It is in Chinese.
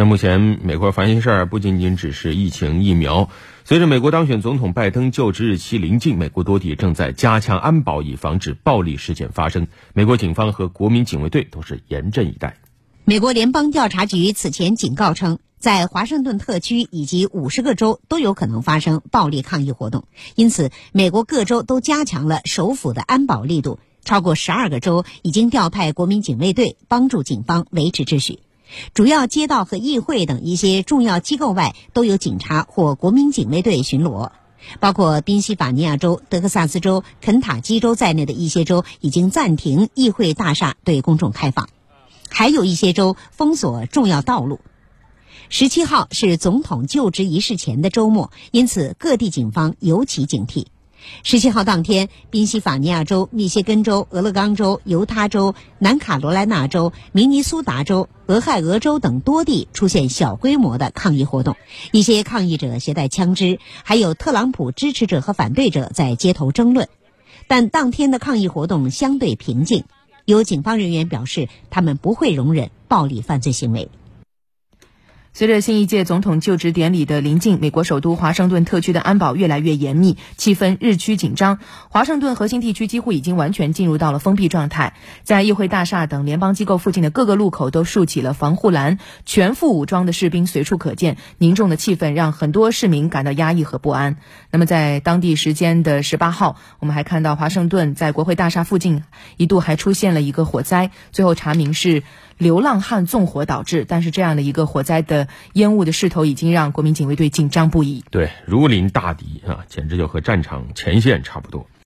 那目前美国烦心事儿不仅仅只是疫情疫苗。随着美国当选总统拜登就职日期临近，美国多地正在加强安保，以防止暴力事件发生。美国警方和国民警卫队都是严阵以待。美国联邦调查局此前警告称，在华盛顿特区以及五十个州都有可能发生暴力抗议活动，因此美国各州都加强了首府的安保力度。超过十二个州已经调派国民警卫队帮助警方维持秩序。主要街道和议会等一些重要机构外都有警察或国民警卫队巡逻，包括宾夕法尼亚州、德克萨斯州、肯塔基州在内的一些州已经暂停议会大厦对公众开放，还有一些州封锁重要道路。十七号是总统就职仪式前的周末，因此各地警方尤其警惕。十七号当天，宾夕法尼亚州、密歇根州、俄勒冈州、犹他州、南卡罗来纳州、明尼苏达州、俄亥俄州等多地出现小规模的抗议活动，一些抗议者携带枪支，还有特朗普支持者和反对者在街头争论。但当天的抗议活动相对平静，有警方人员表示，他们不会容忍暴力犯罪行为。随着新一届总统就职典礼的临近，美国首都华盛顿特区的安保越来越严密，气氛日趋紧张。华盛顿核心地区几乎已经完全进入到了封闭状态，在议会大厦等联邦机构附近的各个路口都竖起了防护栏，全副武装的士兵随处可见。凝重的气氛让很多市民感到压抑和不安。那么，在当地时间的十八号，我们还看到华盛顿在国会大厦附近一度还出现了一个火灾，最后查明是流浪汉纵火导致。但是，这样的一个火灾的烟雾的势头已经让国民警卫队紧张不已。对，如临大敌啊，简直就和战场前线差不多。